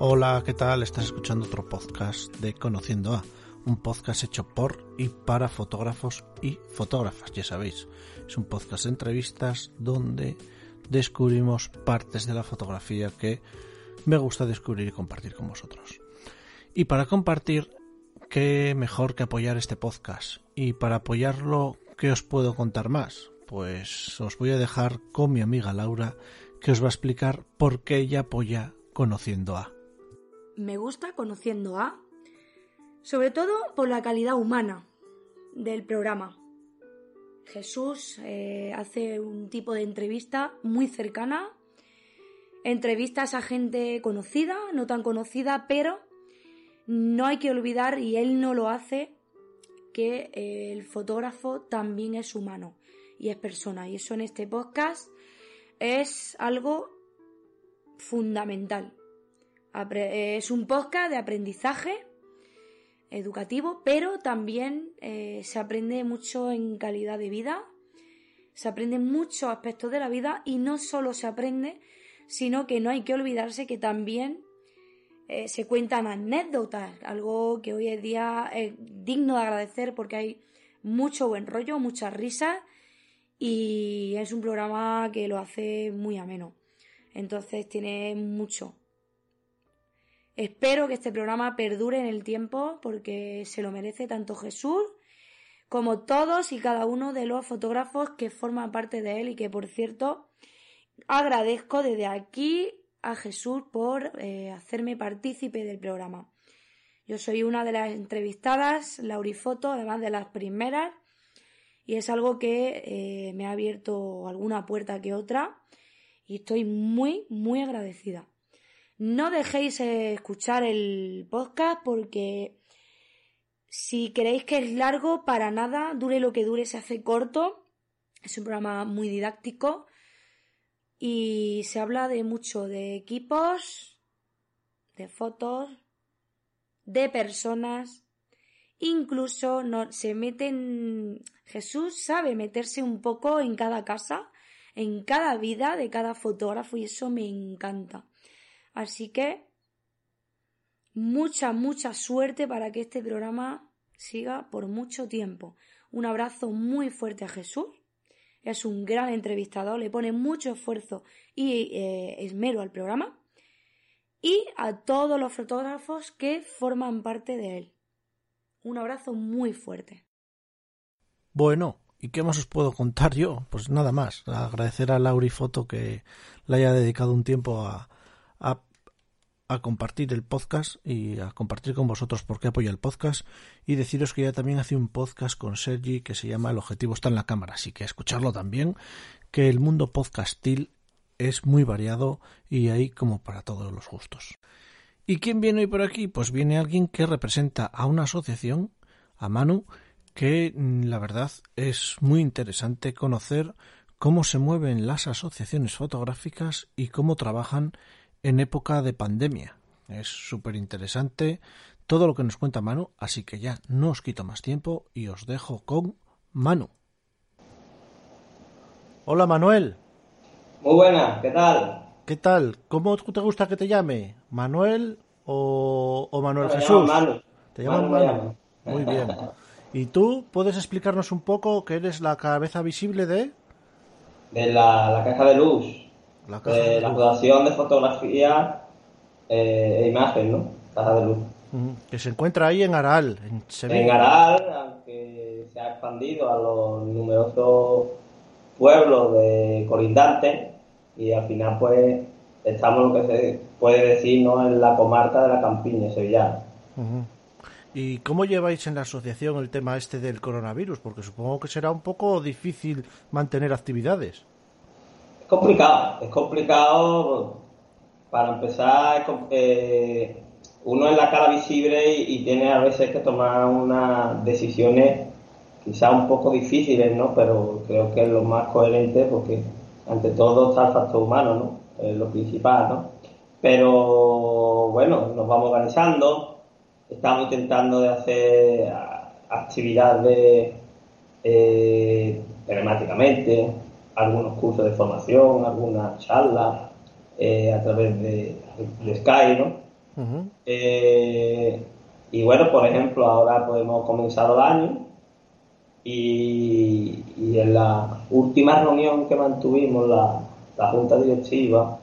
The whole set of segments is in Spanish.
Hola, ¿qué tal? Estás escuchando otro podcast de Conociendo a, un podcast hecho por y para fotógrafos y fotógrafas, ya sabéis. Es un podcast de entrevistas donde descubrimos partes de la fotografía que me gusta descubrir y compartir con vosotros. Y para compartir, qué mejor que apoyar este podcast. Y para apoyarlo, ¿qué os puedo contar más? Pues os voy a dejar con mi amiga Laura, que os va a explicar por qué ella apoya Conociendo a me gusta conociendo a, sobre todo por la calidad humana del programa. Jesús eh, hace un tipo de entrevista muy cercana, entrevistas a gente conocida, no tan conocida, pero no hay que olvidar, y él no lo hace, que el fotógrafo también es humano y es persona. Y eso en este podcast es algo fundamental. Es un podcast de aprendizaje educativo, pero también eh, se aprende mucho en calidad de vida, se aprende muchos aspectos de la vida y no solo se aprende, sino que no hay que olvidarse que también eh, se cuentan anécdotas, algo que hoy en día es digno de agradecer porque hay mucho buen rollo, muchas risas y es un programa que lo hace muy ameno. Entonces tiene mucho, Espero que este programa perdure en el tiempo porque se lo merece tanto Jesús como todos y cada uno de los fotógrafos que forman parte de él y que por cierto agradezco desde aquí a Jesús por eh, hacerme partícipe del programa. Yo soy una de las entrevistadas, Laurifoto, además de las primeras, y es algo que eh, me ha abierto alguna puerta que otra y estoy muy, muy agradecida. No dejéis escuchar el podcast porque si creéis que es largo, para nada, dure lo que dure, se hace corto. Es un programa muy didáctico y se habla de mucho de equipos, de fotos, de personas, incluso no, se meten, Jesús sabe meterse un poco en cada casa, en cada vida de cada fotógrafo y eso me encanta. Así que mucha, mucha suerte para que este programa siga por mucho tiempo. Un abrazo muy fuerte a Jesús. Es un gran entrevistador, le pone mucho esfuerzo y eh, esmero al programa. Y a todos los fotógrafos que forman parte de él. Un abrazo muy fuerte. Bueno, ¿y qué más os puedo contar yo? Pues nada más. Agradecer a Lauri Foto que le haya dedicado un tiempo a, a a compartir el podcast y a compartir con vosotros por qué apoya el podcast y deciros que ya también hace un podcast con Sergi que se llama El objetivo está en la cámara, así que escucharlo también, que el mundo podcastil es muy variado y hay como para todos los gustos. ¿Y quién viene hoy por aquí? Pues viene alguien que representa a una asociación, a Manu, que mm, la verdad es muy interesante conocer cómo se mueven las asociaciones fotográficas y cómo trabajan en época de pandemia. Es súper interesante todo lo que nos cuenta Manu, así que ya no os quito más tiempo y os dejo con Manu. Hola Manuel. Muy buena, ¿qué tal? ¿Qué tal? ¿Cómo te gusta que te llame? ¿Manuel o, Manuel Jesús? Manu. Te llaman Manu. Muy bien. ¿Y tú puedes explicarnos un poco que eres la cabeza visible de? De la, la caja de luz la, de la Fundación de Fotografía eh, e Imagen, ¿no? Caja de Luz. Que se encuentra ahí en Aral, en Sevilla. En Aral, aunque se ha expandido a los numerosos pueblos de colindantes y al final pues estamos lo que se puede decir ¿no? en la comarca de la Campiña sevillana. ¿Y cómo lleváis en la asociación el tema este del coronavirus? Porque supongo que será un poco difícil mantener actividades. Complicado, es complicado. Para empezar, eh, uno es la cara visible y, tiene a veces que tomar unas decisiones quizás un poco difíciles, ¿no? Pero creo que es lo más coherente porque ante todo está el factor humano, ¿no? Es lo principal, ¿no? Pero bueno, nos vamos organizando, estamos intentando de hacer actividades eh, telemáticamente, algunos cursos de formación, algunas charlas eh, a través de, Skype, ¿no? Eh, y bueno, por ejemplo, ahora podemos comenzar el año y, en la última reunión que mantuvimos la, la Junta Directiva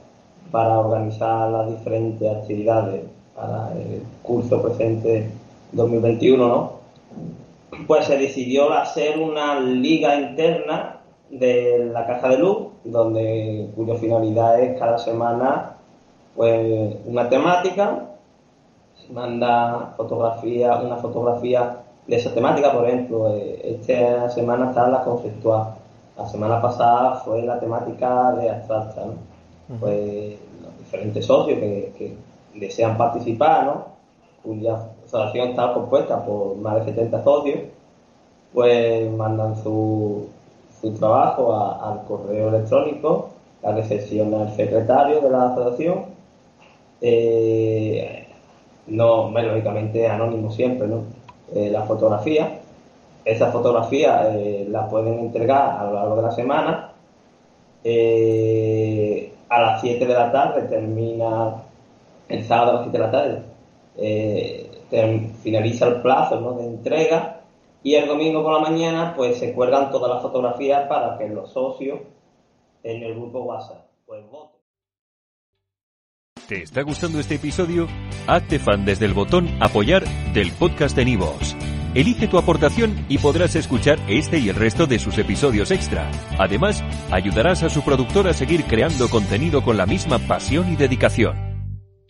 para organizar las diferentes actividades para el curso presente 2021, ¿no? Pues se decidió hacer una liga interna de la caja de luz, donde cuya finalidad es cada semana pues una temática, se manda fotografía, una fotografía de esa temática, por ejemplo, eh, esta semana está la conceptual, la semana pasada fue la temática de abstracta, ¿no? Pues los diferentes socios que, desean participar, ¿no? Cuya asociación está compuesta por más de 70 socios, pues mandan su, su trabajo al correo electrónico, la recepción al secretario de la asociación, eh, no, lógicamente anónimo siempre, ¿no? Eh, la fotografía. Esa fotografía eh, la pueden entregar a lo largo de la semana. Eh, a las 7 de la tarde termina, el sábado a las 7 de la tarde, finaliza el plazo de entrega y el domingo por la mañana pues se cuelgan todas las fotografías para que los socios en el grupo WhatsApp pues voten. ¿Te está gustando este episodio? Hazte fan desde el botón apoyar del podcast de Nivos. Elige tu aportación y podrás escuchar este y el resto de sus episodios extra. Además, ayudarás a su productor a seguir creando contenido con la misma pasión y dedicación.